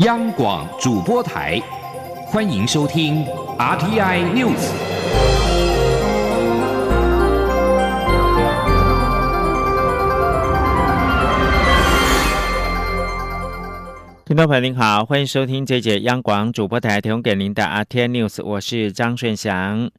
央广主播台，欢迎收听 RTI News。听众朋友您好，欢迎收听这节央广主播台提供给您的 RTI News，我是张顺祥。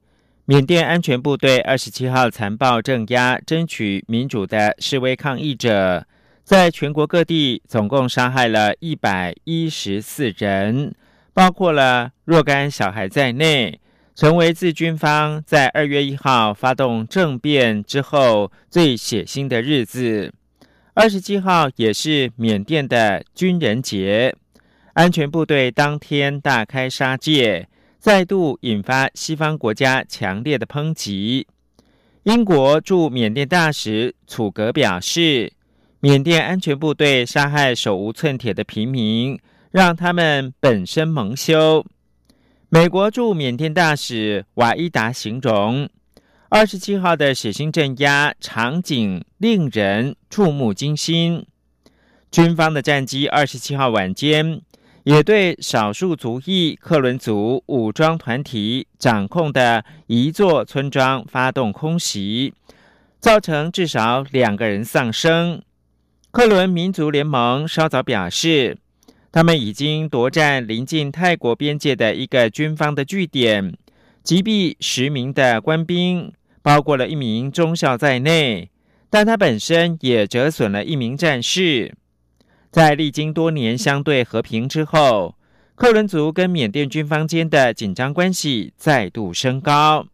缅甸安全部队二十七号残暴镇压争取民主的示威抗议者。在全国各地，总共杀害了一百一十四人，包括了若干小孩在内，成为自军方在二月一号发动政变之后最血腥的日子。二十七号也是缅甸的军人节，安全部队当天大开杀戒，再度引发西方国家强烈的抨击。英国驻缅甸大使楚格表示。缅甸安全部队杀害手无寸铁的平民，让他们本身蒙羞。美国驻缅甸大使瓦伊达形容，二十七号的血腥镇压场景令人触目惊心。军方的战机二十七号晚间也对少数族裔克伦族武装团体掌控的一座村庄发动空袭，造成至少两个人丧生。克伦民族联盟稍早表示，他们已经夺占临近泰国边界的一个军方的据点，击毙十名的官兵，包括了一名中校在内，但他本身也折损了一名战士。在历经多年相对和平之后，克伦族跟缅甸军方间的紧张关系再度升高。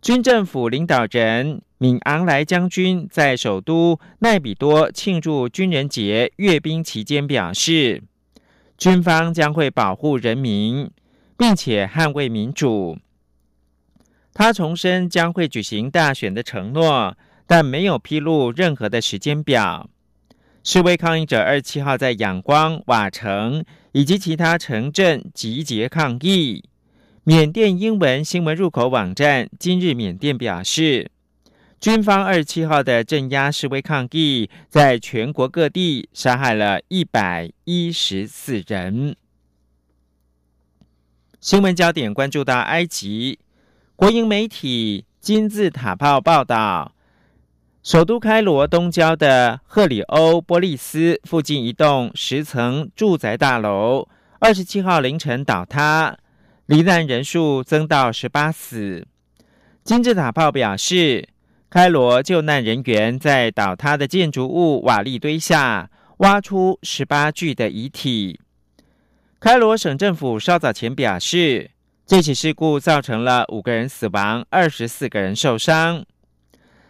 军政府领导人。敏昂莱将军在首都奈比多庆祝军人节阅兵期间表示，军方将会保护人民，并且捍卫民主。他重申将会举行大选的承诺，但没有披露任何的时间表。示威抗议者二十七号在仰光、瓦城以及其他城镇集结抗议。缅甸英文新闻入口网站《今日缅甸》表示。军方二十七号的镇压示威抗议，在全国各地杀害了一百一十四人。新闻焦点关注到埃及，国营媒体金字塔报报道，首都开罗东郊的赫里欧波利斯附近一栋十层住宅大楼，二十七号凌晨倒塌，罹难人数增到十八死。金字塔报表示。开罗救难人员在倒塌的建筑物瓦砾堆下挖出十八具的遗体。开罗省政府稍早前表示，这起事故造成了五个人死亡，二十四个人受伤。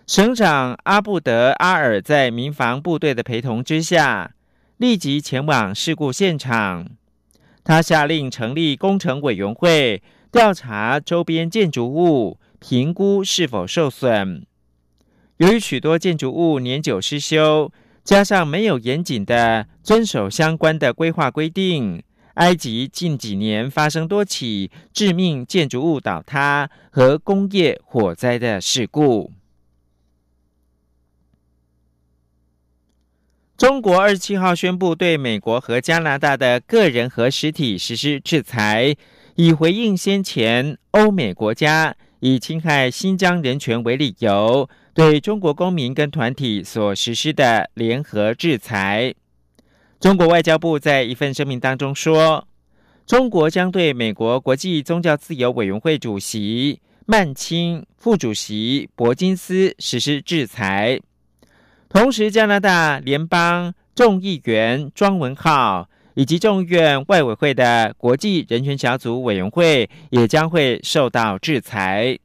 省长阿布德阿尔在民防部队的陪同之下，立即前往事故现场。他下令成立工程委员会，调查周边建筑物，评估是否受损。由于许多建筑物年久失修，加上没有严谨的遵守相关的规划规定，埃及近几年发生多起致命建筑物倒塌和工业火灾的事故。中国二十七号宣布对美国和加拿大的个人和实体实施制裁，以回应先前欧美国家以侵害新疆人权为理由。对中国公民跟团体所实施的联合制裁，中国外交部在一份声明当中说，中国将对美国国际宗教自由委员会主席曼青、副主席伯金斯实施制裁。同时，加拿大联邦众议员庄文浩以及众议院外委会的国际人权小组委员会也将会受到制裁。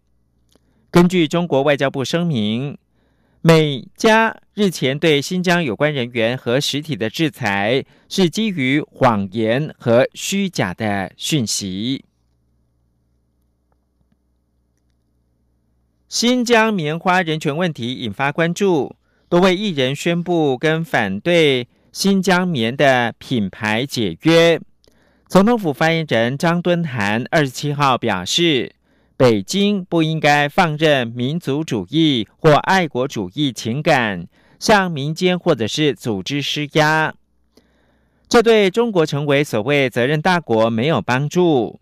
根据中国外交部声明，美加日前对新疆有关人员和实体的制裁，是基于谎言和虚假的讯息。新疆棉花人权问题引发关注，多位艺人宣布跟反对新疆棉的品牌解约。总统府发言人张敦涵二十七号表示。北京不应该放任民族主义或爱国主义情感向民间或者是组织施压。这对中国成为所谓责任大国没有帮助。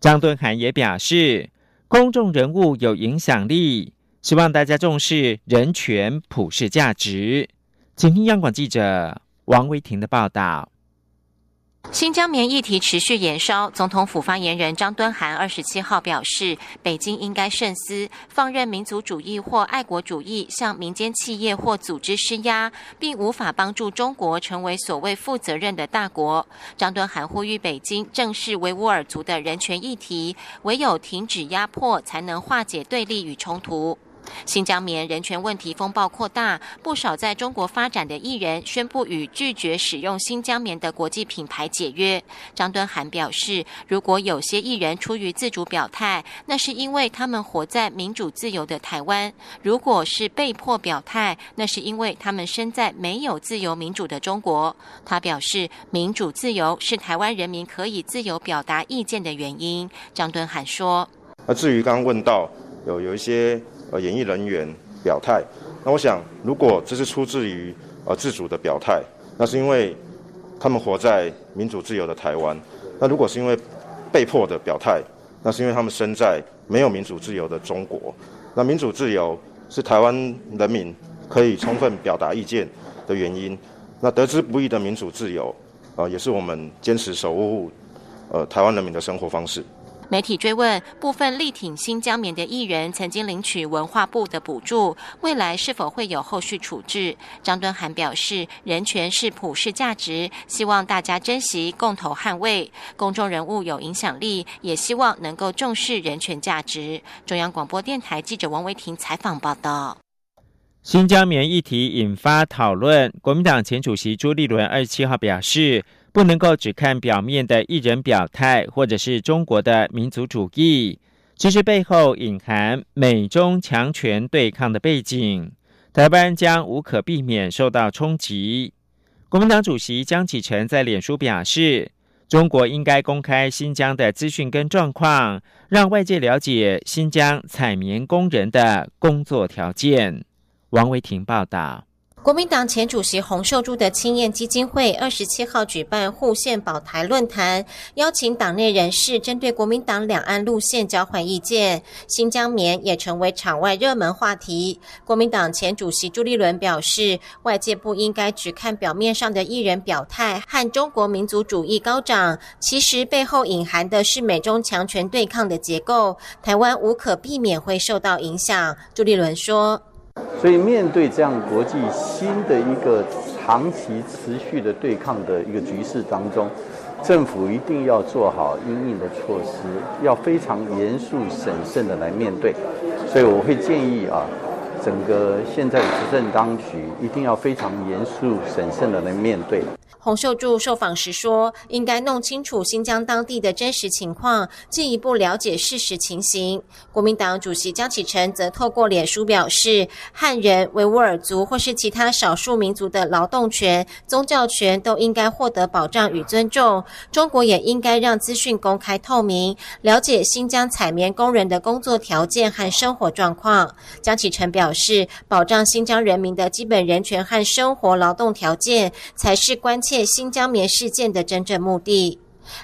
张敦涵也表示，公众人物有影响力，希望大家重视人权普世价值。请听央广记者王维婷的报道。新疆棉议题持续延烧，总统府发言人张敦涵二十七号表示，北京应该慎思，放任民族主义或爱国主义向民间企业或组织施压，并无法帮助中国成为所谓负责任的大国。张敦涵呼吁北京正视维吾尔族的人权议题，唯有停止压迫，才能化解对立与冲突。新疆棉人权问题风暴扩大，不少在中国发展的艺人宣布与拒绝使用新疆棉的国际品牌解约。张敦涵表示，如果有些艺人出于自主表态，那是因为他们活在民主自由的台湾；如果是被迫表态，那是因为他们身在没有自由民主的中国。他表示，民主自由是台湾人民可以自由表达意见的原因。张敦涵说：“那至于刚刚问到有有一些。”呃，演艺人员表态，那我想，如果这是出自于呃自主的表态，那是因为他们活在民主自由的台湾；那如果是因为被迫的表态，那是因为他们身在没有民主自由的中国。那民主自由是台湾人民可以充分表达意见的原因。那得之不易的民主自由，啊，也是我们坚持守护呃台湾人民的生活方式。媒体追问部分力挺新疆棉的艺人曾经领取文化部的补助，未来是否会有后续处置？张敦涵表示，人权是普世价值，希望大家珍惜，共同捍卫。公众人物有影响力，也希望能够重视人权价值。中央广播电台记者王维婷采访报道。新疆棉议题引发讨论，国民党前主席朱立伦二十七号表示。不能够只看表面的一人表态，或者是中国的民族主义，其实背后隐含美中强权对抗的背景。台湾将无可避免受到冲击。国民党主席江启臣在脸书表示，中国应该公开新疆的资讯跟状况，让外界了解新疆采棉工人的工作条件。王维婷报道。国民党前主席洪秀柱的青燕基金会二十七号举办护宪保台论坛，邀请党内人士针对国民党两岸路线交换意见。新疆棉也成为场外热门话题。国民党前主席朱立伦表示，外界不应该只看表面上的艺人表态和中国民族主义高涨，其实背后隐含的是美中强权对抗的结构。台湾无可避免会受到影响。朱立伦说。所以，面对这样国际新的一个长期持续的对抗的一个局势当中，政府一定要做好应应的措施，要非常严肃审慎的来面对。所以，我会建议啊，整个现在执政当局一定要非常严肃审慎的来面对。洪秀柱受访时说：“应该弄清楚新疆当地的真实情况，进一步了解事实情形。”国民党主席江启臣则透过脸书表示：“汉人、维吾尔族或是其他少数民族的劳动权、宗教权都应该获得保障与尊重。中国也应该让资讯公开透明，了解新疆采棉工人的工作条件和生活状况。”江启臣表示：“是保障新疆人民的基本人权和生活劳动条件，才是关切。”新疆棉事件的真正目的。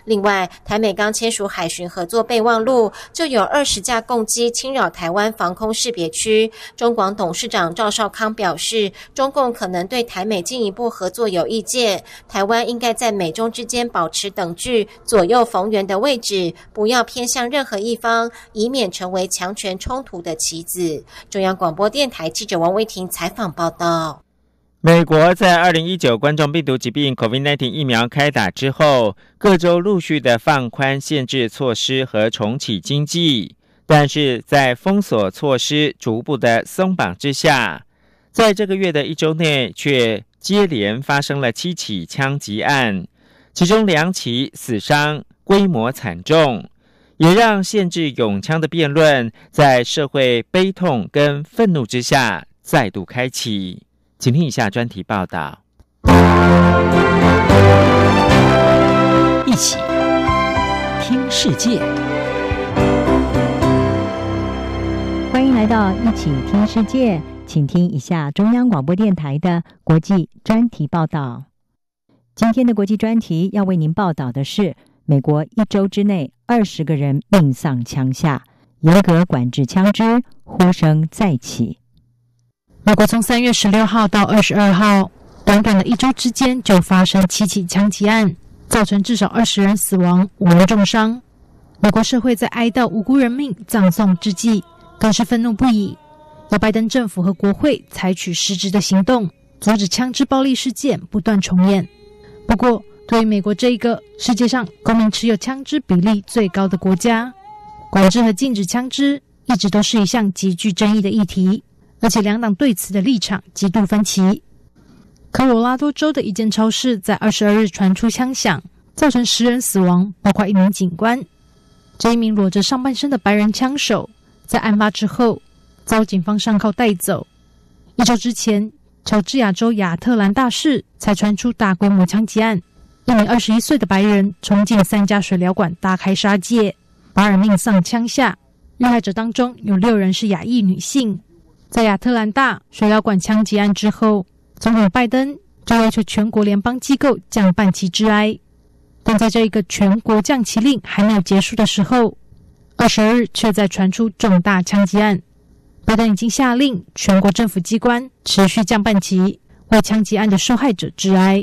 另外，台美刚签署海巡合作备忘录，就有二十架共机侵扰台湾防空识别区。中广董事长赵少康表示，中共可能对台美进一步合作有意见，台湾应该在美中之间保持等距、左右逢源的位置，不要偏向任何一方，以免成为强权冲突的棋子。中央广播电台记者王威婷采访报道。美国在二零一九冠状病毒疾病 （COVID-19） 疫苗开打之后，各州陆续的放宽限制措施和重启经济，但是在封锁措施逐步的松绑之下，在这个月的一周内，却接连发生了七起枪击案，其中两起死伤规模惨重，也让限制永枪的辩论在社会悲痛跟愤怒之下再度开启。请听以下专题报道。一起听世界，欢迎来到一起听世界，请听一下中央广播电台的国际专题报道。今天的国际专题要为您报道的是：美国一周之内二十个人命丧枪下，严格管制枪支，呼声再起。美国从三月十六号到二十二号，短短的一周之间就发生七起枪击案，造成至少二十人死亡，五人重伤。美国社会在哀悼无辜人命葬送之际，更是愤怒不已，要拜登政府和国会采取实质的行动，阻止枪支暴力事件不断重演。不过，对于美国这一个世界上公民持有枪支比例最高的国家，管制和禁止枪支一直都是一项极具争议的议题，而且两党对此的立场极度分歧。科罗拉多州的一间超市在二十二日传出枪响，造成十人死亡，包括一名警官。这一名裸着上半身的白人枪手，在案发之后遭警方上铐带走。一周之前。乔治亚州亚特兰大市才传出大规模枪击案，一名二十一岁的白人冲进三家水疗馆，大开杀戒，八人命丧枪下。遇害者当中有六人是亚裔女性。在亚特兰大水疗馆枪击案之后，总统拜登就要求全国联邦机构降半旗致哀。但在这一个全国降旗令还没有结束的时候，二十日却在传出重大枪击案。拜登已经下令全国政府机关持续降半旗，为枪击案的受害者致哀。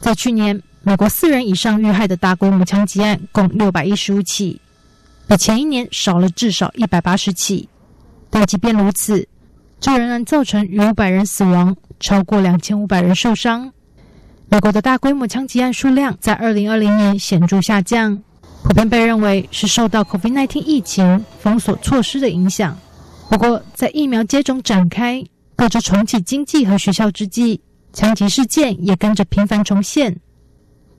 在去年，美国四人以上遇害的大规模枪击案共六百一十五起，比前一年少了至少一百八十起。但即便如此，这仍然造成逾五百人死亡，超过两千五百人受伤。美国的大规模枪击案数量在二零二零年显著下降，普遍被认为是受到 COVID-19 疫情封锁措施的影响。不过，在疫苗接种展开、各州重启经济和学校之际，枪击事件也跟着频繁重现。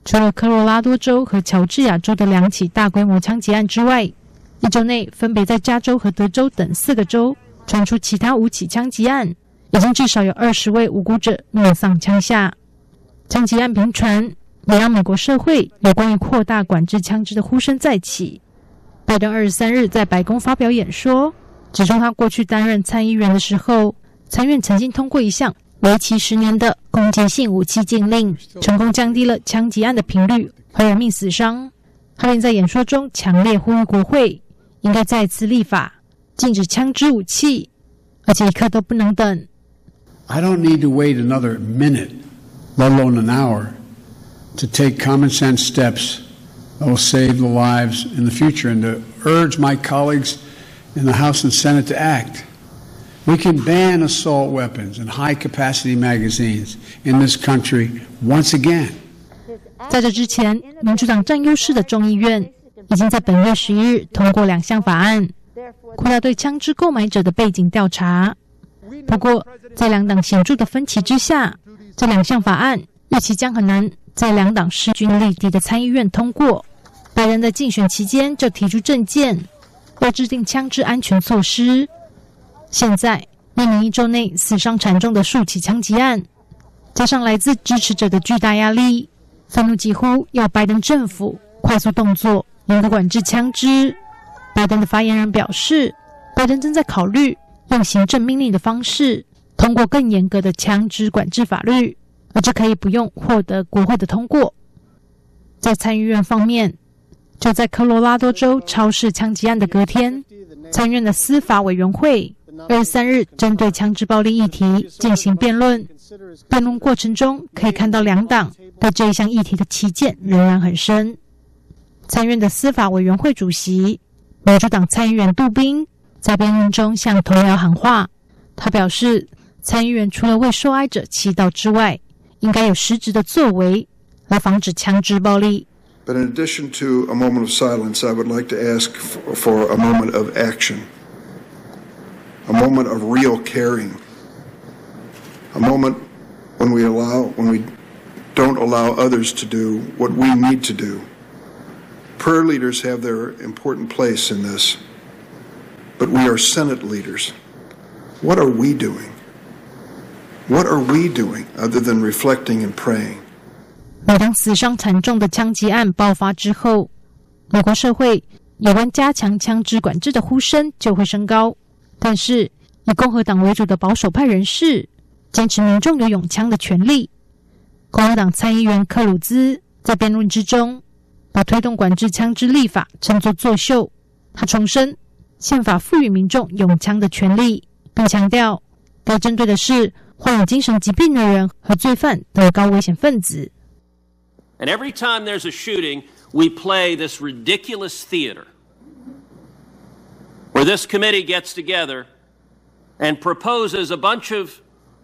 除了科罗拉多州和乔治亚州的两起大规模枪击案之外，一周内分别在加州和德州等四个州传出其他五起枪击案，已经至少有二十位无辜者命丧枪下。枪击案频传，也让美国社会有关于扩大管制枪支的呼声再起。拜登二十三日在白宫发表演说。指出，他过去担任参议员的时候，参院曾经通过一项为期十年的攻击性武器禁令，成功降低了枪击案的频率和人命死伤。他并在演说中强烈呼吁国会应该再次立法禁止枪支武器，而且一刻都不能等。I don't need to wait another minute, let alone an hour, to take common sense steps that will save the lives in the future, and to urge my colleagues. in the House and Senate to act. We can ban assault weapons and high capacity magazines in this country once again. 在这之前，民主党占优势的众议院 已经在本月十一日通过两项法案，扩大对枪支购买者的背景调查。不过，在两党显著的分歧之下，这两项法案预期将很难在两党势均力敌的参议院通过。拜登在竞选期间就提出政见。要制定枪支安全措施。现在面临一周内死伤惨重的数起枪击案，加上来自支持者的巨大压力，愤怒几乎要拜登政府快速动作，严格管制枪支。拜登的发言人表示，拜登正在考虑用行政命令的方式通过更严格的枪支管制法律，而这可以不用获得国会的通过。在参议院方面。就在科罗拉多州超市枪击案的隔天，参议院的司法委员会二十三日针对枪支暴力议题进行辩论。辩论过程中，可以看到两党对这一项议题的旗舰仍然很深。参院的司法委员会主席民主党参议员杜宾在辩论中向同僚喊话，他表示，参议员除了为受害者祈祷之外，应该有实质的作为来防止枪支暴力。But in addition to a moment of silence, I would like to ask for a moment of action, a moment of real caring, a moment when we allow, when we don't allow others to do what we need to do. Prayer leaders have their important place in this, but we are Senate leaders. What are we doing? What are we doing other than reflecting and praying? 每当死伤惨重的枪击案爆发之后，美国社会有关加强枪支管制的呼声就会升高。但是，以共和党为主的保守派人士坚持民众有拥枪的权利，共和党参议员克鲁兹在辩论之中，把推动管制枪支立法称作作秀。他重申，宪法赋予民众拥枪的权利，并强调该针对的是患有精神疾病的人和罪犯等高危险分子。And every time there's a shooting, we play this ridiculous theater where this committee gets together and proposes a bunch of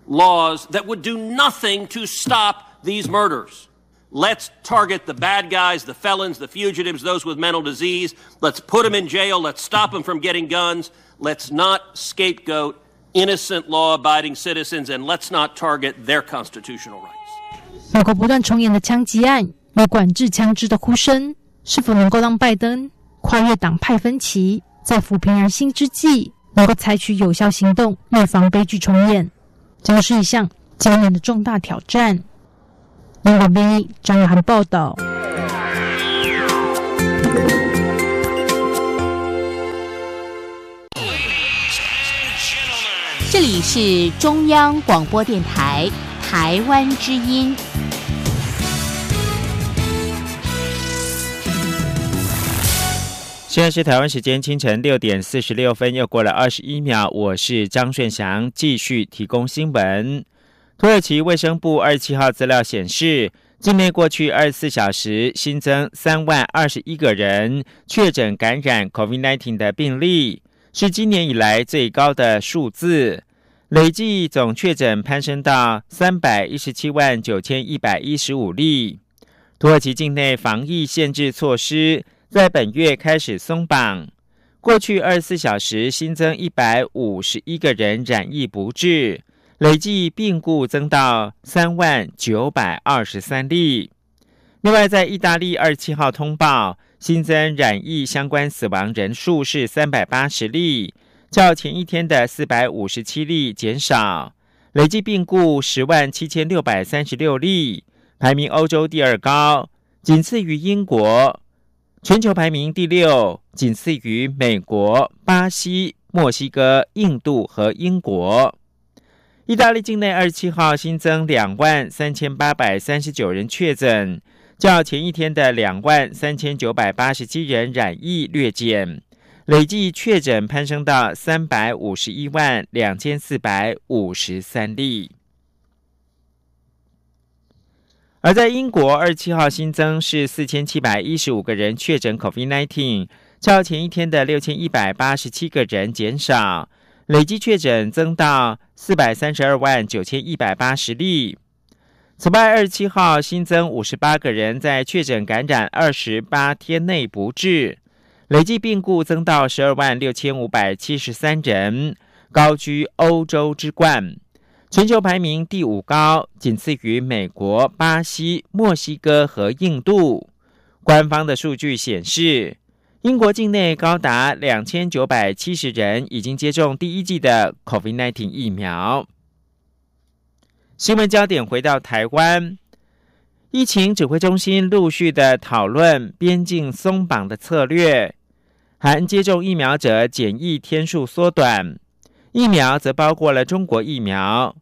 laws that would do nothing to stop these murders. Let's target the bad guys, the felons, the fugitives, those with mental disease. Let's put them in jail. Let's stop them from getting guns. Let's not scapegoat innocent law abiding citizens and let's not target their constitutional rights. 美国不断重演的枪击案与管制枪支的呼声，是否能够让拜登跨越党派分歧，在抚平人心之际，能够采取有效行动，预防悲剧重演，将是一项今年的重大挑战。 英国编译张雅涵报道。这里是中央广播电台台湾之音。现在是台湾时间清晨六点四十六分，又过了二十一秒。我是张顺祥，继续提供新闻。土耳其卫生部二十七号资料显示，境内过去二十四小时新增三万二十一个人确诊感染 COVID-19 的病例，是今年以来最高的数字。累计总确诊攀升到三百一十七万九千一百一十五例。土耳其境内防疫限制措施。在本月开始松绑，过去二十四小时新增一百五十一个人染疫不治，累计病故增到三万九百二十三例。另外，在意大利二十七号通报新增染疫相关死亡人数是三百八十例，较前一天的四百五十七例减少，累计病故十万七千六百三十六例，排名欧洲第二高，仅次于英国。全球排名第六，仅次于美国、巴西、墨西哥、印度和英国。意大利境内二十七号新增两万三千八百三十九人确诊，较前一天的两万三千九百八十七人染疫略减，累计确诊攀升到三百五十一万两千四百五十三例。而在英国，二十七号新增是四千七百一十五个人确诊 COVID-19，较前一天的六千一百八十七个人减少，累计确诊增到四百三十二万九千一百八十例。此外，二十七号新增五十八个人在确诊感染二十八天内不治，累计病故增到十二万六千五百七十三人，高居欧洲之冠。全球排名第五高，仅次于美国、巴西、墨西哥和印度。官方的数据显示，英国境内高达两千九百七十人已经接种第一剂的 COVID-19 疫苗。新闻焦点回到台湾，疫情指挥中心陆续的讨论边境松绑的策略，含接种疫苗者检疫天数缩短，疫苗则包括了中国疫苗。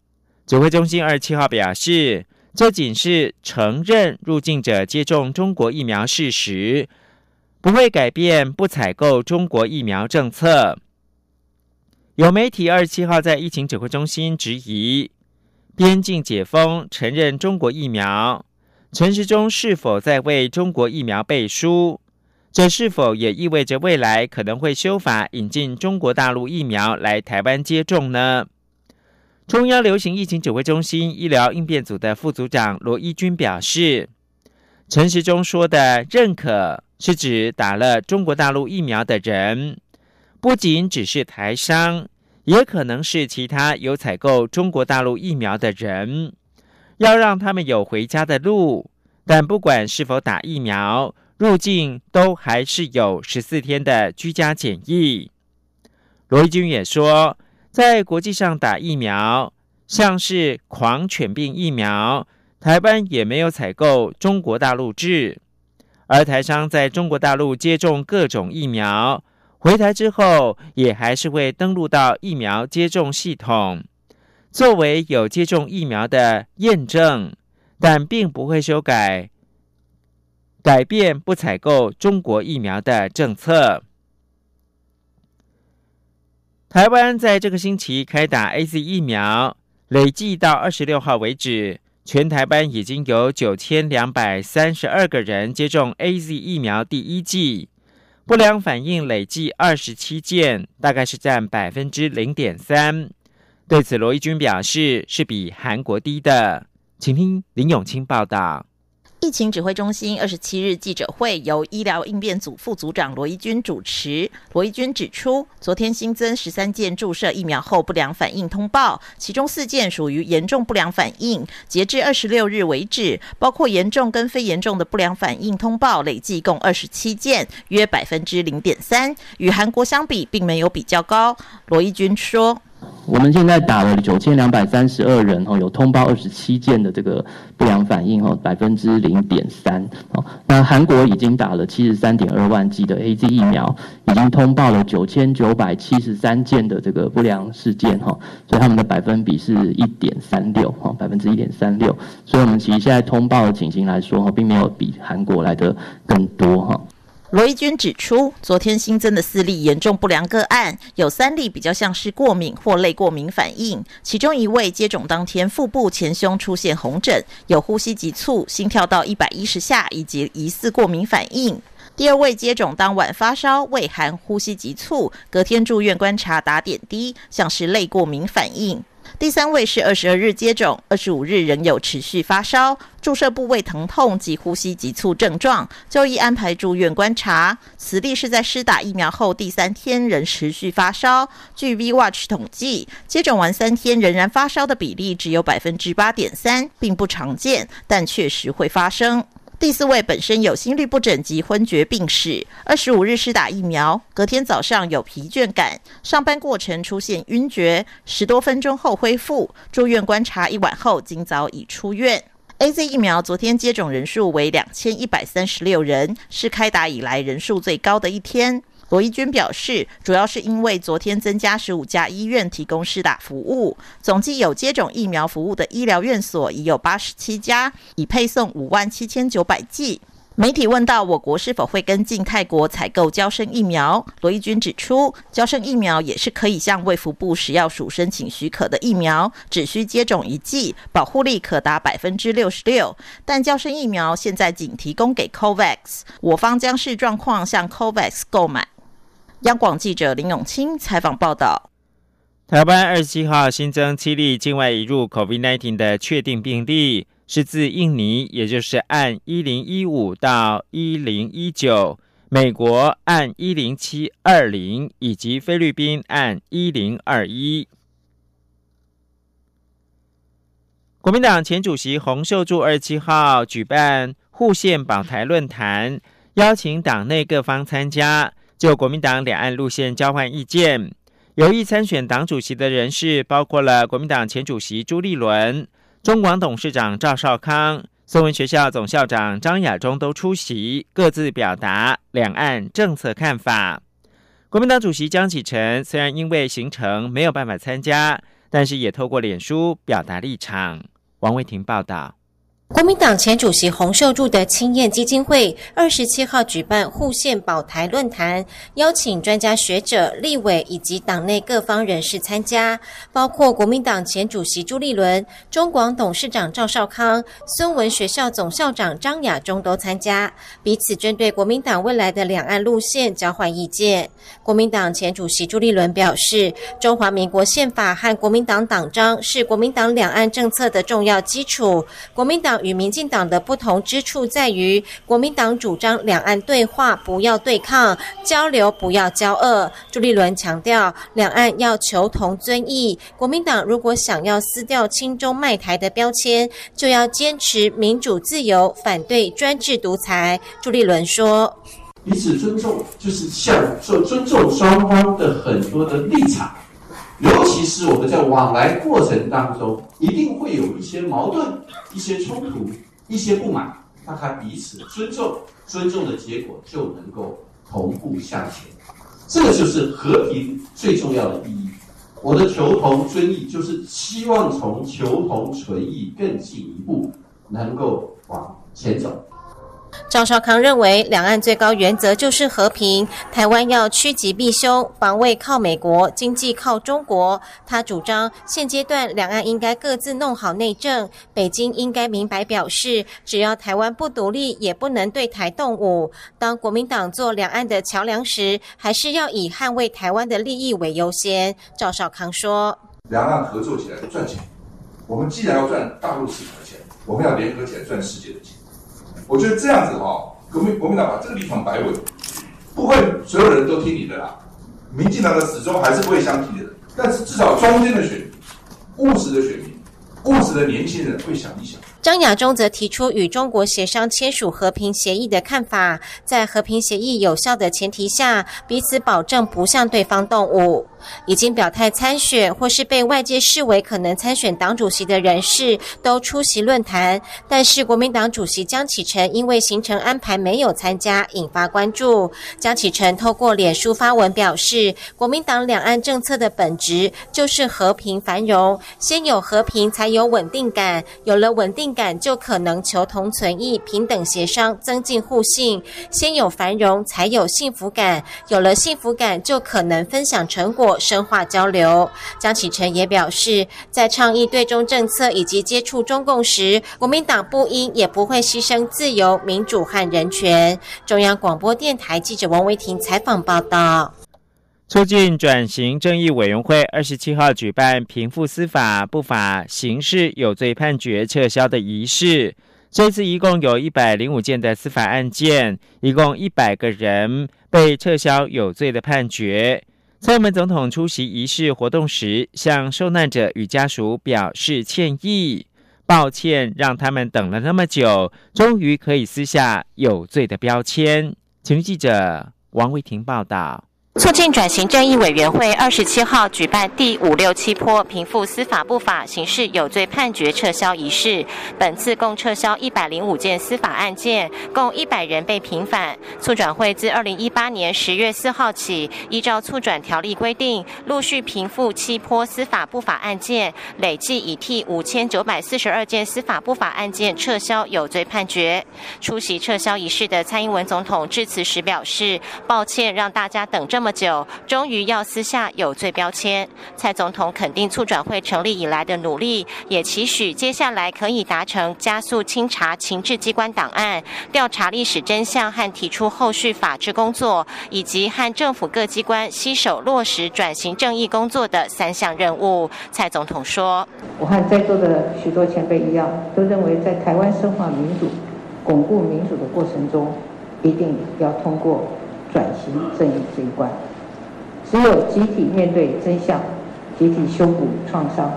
指挥中心二十七号表示，这仅是承认入境者接种中国疫苗事实，不会改变不采购中国疫苗政策。有媒体二十七号在疫情指挥中心质疑，边境解封承认中国疫苗，陈时中是否在为中国疫苗背书？这是否也意味着未来可能会修法引进中国大陆疫苗来台湾接种呢？中央流行疫情指挥中心医疗应变组的副组长罗一军表示，陈时中说的认可是指打了中国大陆疫苗的人，不仅只是台商，也可能是其他有采购中国大陆疫苗的人，要让他们有回家的路。但不管是否打疫苗，入境都还是有十四天的居家检疫。罗一军也说。在国际上打疫苗，像是狂犬病疫苗，台湾也没有采购中国大陆制。而台商在中国大陆接种各种疫苗，回台之后也还是会登录到疫苗接种系统，作为有接种疫苗的验证。但并不会修改改变不采购中国疫苗的政策。台湾在这个星期开打 A Z 疫苗，累计到二十六号为止，全台湾已经有九千两百三十二个人接种 A Z 疫苗第一剂，不良反应累计二十七件，大概是占百分之零点三。对此，罗毅军表示是比韩国低的。请听林永清报道。疫情指挥中心二十七日记者会由医疗应变组副组长罗一军主持。罗一军指出，昨天新增十三件注射疫苗后不良反应通报，其中四件属于严重不良反应。截至二十六日为止，包括严重跟非严重的不良反应通报累计共二十七件，约百分之零点三，与韩国相比并没有比较高。罗一军说。我们现在打了九千两百三十二人哦，有通报二十七件的这个不良反应哦，百分之零点三哦。那韩国已经打了七十三点二万剂的 A Z 疫苗，已经通报了九千九百七十三件的这个不良事件哈，所以他们的百分比是一点三六哈，百分之一点三六。所以我们其实现在通报的情形来说哈，并没有比韩国来的更多哈。罗一军指出，昨天新增的四例严重不良个案，有三例比较像是过敏或类过敏反应，其中一位接种当天腹部前胸出现红疹，有呼吸急促、心跳到一百一十下以及疑似过敏反应；第二位接种当晚发烧、畏寒、呼吸急促，隔天住院观察打点滴，像是类过敏反应。第三位是二十二日接种，二十五日仍有持续发烧、注射部位疼痛及呼吸急促症状，就医安排住院观察。此例是在施打疫苗后第三天仍持续发烧。据 V Watch 统计，接种完三天仍然发烧的比例只有百分之八点三，并不常见，但确实会发生。第四位本身有心律不整及昏厥病史，二十五日施打疫苗，隔天早上有疲倦感，上班过程出现晕厥，十多分钟后恢复，住院观察一晚后，今早已出院。A Z 疫苗昨天接种人数为两千一百三十六人，是开打以来人数最高的一天。罗伊军表示，主要是因为昨天增加十五家医院提供施打服务，总计有接种疫苗服务的医疗院所已有八十七家，已配送五万七千九百剂。媒体问到我国是否会跟进泰国采购交生疫苗，罗伊军指出，交生疫苗也是可以向卫福部食药署申请许可的疫苗，只需接种一剂，保护力可达百分之六十六。但交生疫苗现在仅提供给 COVAX，我方将视状况向 COVAX 购买。央广记者林永清采访报道：台湾二十七号新增七例境外移入 COVID-19 的确定病例，是自印尼，也就是按一零一五到一零一九；美国按一零七二零，以及菲律宾按一零二一。国民党前主席洪秀柱二十七号举办护县保台论坛，邀请党内各方参加。就国民党两岸路线交换意见，有意参选党主席的人士，包括了国民党前主席朱立伦、中广董事长赵少康、宋文学校总校长张亚中都出席，各自表达两岸政策看法。国民党主席江启臣虽然因为行程没有办法参加，但是也透过脸书表达立场。王维婷报道。国民党前主席洪秀柱的青燕基金会二十七号举办护县保台论坛，邀请专家学者、立委以及党内各方人士参加，包括国民党前主席朱立伦、中广董事长赵少康、孙文学校总校长张亚中都参加，彼此针对国民党未来的两岸路线交换意见。国民党前主席朱立伦表示，中华民国宪法和国民党党章是国民党两岸政策的重要基础，国民党。与民进党的不同之处在于，国民党主张两岸对话不要对抗，交流不要交恶。朱立伦强调，两岸要求同尊异。国民党如果想要撕掉亲中卖台的标签，就要坚持民主自由，反对专制独裁。朱立伦说：“彼此尊重，就是像说尊重双方的很多的立场。”尤其是我们在往来过程当中，一定会有一些矛盾、一些冲突、一些不满，大家彼此尊重，尊重的结果就能够同步向前。这个就是和平最重要的意义。我的求同尊异，就是希望从求同存异更进一步，能够往前走。赵少康认为，两岸最高原则就是和平，台湾要趋吉避凶，防卫靠美国，经济靠中国。他主张，现阶段两岸应该各自弄好内政，北京应该明白表示，只要台湾不独立，也不能对台动武。当国民党做两岸的桥梁时，还是要以捍卫台湾的利益为优先。赵少康说：“两岸合作起来赚钱，我们既然要赚大陆市场的钱，我们要联合起来赚世界的钱。”我觉得这样子哈，国民国民党把这个立场摆稳，不会所有人都听你的啦。民进党的始终还是不会相信你的，但是至少中间的选民、务实的选民、务实的年轻人会想一想。张亚中则提出与中国协商签署和平协议的看法，在和平协议有效的前提下，彼此保证不向对方动武。已经表态参选或是被外界视为可能参选党主席的人士都出席论坛，但是国民党主席江启臣因为行程安排没有参加，引发关注。江启臣透过脸书发文表示，国民党两岸政策的本质就是和平繁荣，先有和平才有稳定感，有了稳定感就可能求同存异、平等协商、增进互信。先有繁荣才有幸福感，有了幸福感就可能分享成果。深化交流。江启臣也表示，在倡议对中政策以及接触中共时，国民党不应也不会牺牲自由、民主和人权。中央广播电台记者王维婷采访报道。促进转型正义委员会二十七号举办平复司法不法刑事有罪判决撤销的仪式。这次一共有一百零五件的司法案件，一共一百个人被撤销有罪的判决。蔡英文总统出席仪式活动时，向受难者与家属表示歉意，抱歉让他们等了那么久，终于可以撕下有罪的标签。请记者王维婷报道。促进转型正义委员会二十七号举办第五六七波平复司法不法刑事有罪判决撤销仪式。本次共撤销一百零五件司法案件，共一百人被平反。促转会自二零一八年十月四号起，依照促转条例规定，陆续平复七波司法不法案件，累计已替五千九百四十二件司法不法案件撤销有罪判决。出席撤销仪式的蔡英文总统致辞时表示：“抱歉让大家等这。”这么久，终于要撕下有罪标签。蔡总统肯定促转会成立以来的努力，也期许接下来可以达成加速清查情治机关档案、调查历史真相和提出后续法制工作，以及和政府各机关携手落实转型正义工作的三项任务。蔡总统说：“我和在座的许多前辈一样，都认为在台湾深化民主、巩固民主的过程中，一定要通过。”转型正义这一关，只有集体面对真相，集体修补创伤，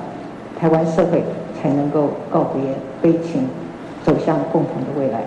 台湾社会才能够告别悲情，走向共同的未来。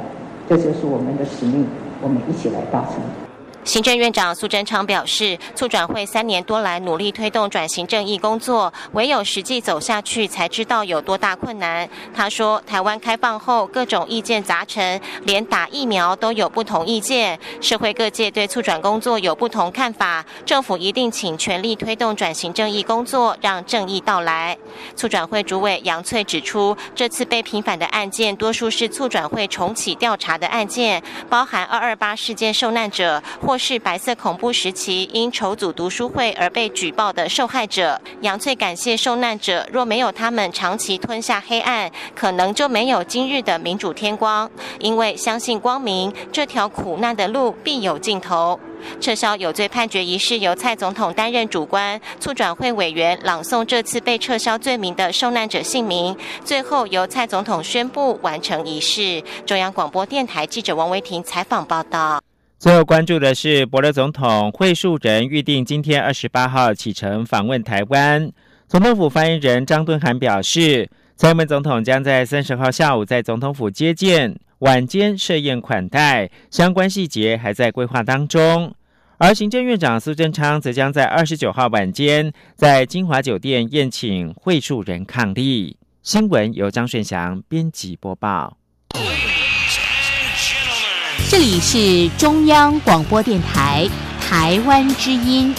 这就是我们的使命，我们一起来达成。行政院长苏贞昌表示，促转会三年多来努力推动转型正义工作，唯有实际走下去，才知道有多大困难。他说，台湾开放后，各种意见杂陈，连打疫苗都有不同意见，社会各界对促转工作有不同看法。政府一定请全力推动转型正义工作，让正义到来。促转会主委杨翠指出，这次被平反的案件，多数是促转会重启调查的案件，包含二二八事件受难者或。是白色恐怖时期因筹组读书会而被举报的受害者杨翠，感谢受难者，若没有他们长期吞下黑暗，可能就没有今日的民主天光。因为相信光明，这条苦难的路必有尽头。撤销有罪判决仪式由蔡总统担任主官，促转会委员朗诵这次被撤销罪名的受难者姓名，最后由蔡总统宣布完成仪式。中央广播电台记者王维婷采访报道。最后关注的是，伯乐总统会述人预定今天二十八号启程访问台湾。总统府发言人张敦涵表示，蔡英文总统将在三十号下午在总统府接见，晚间设宴款待，相关细节还在规划当中。而行政院长苏贞昌则将在二十九号晚间在金华酒店宴请会述人抗力。新闻由张顺祥编辑播报。这里是中央广播电台台湾之音。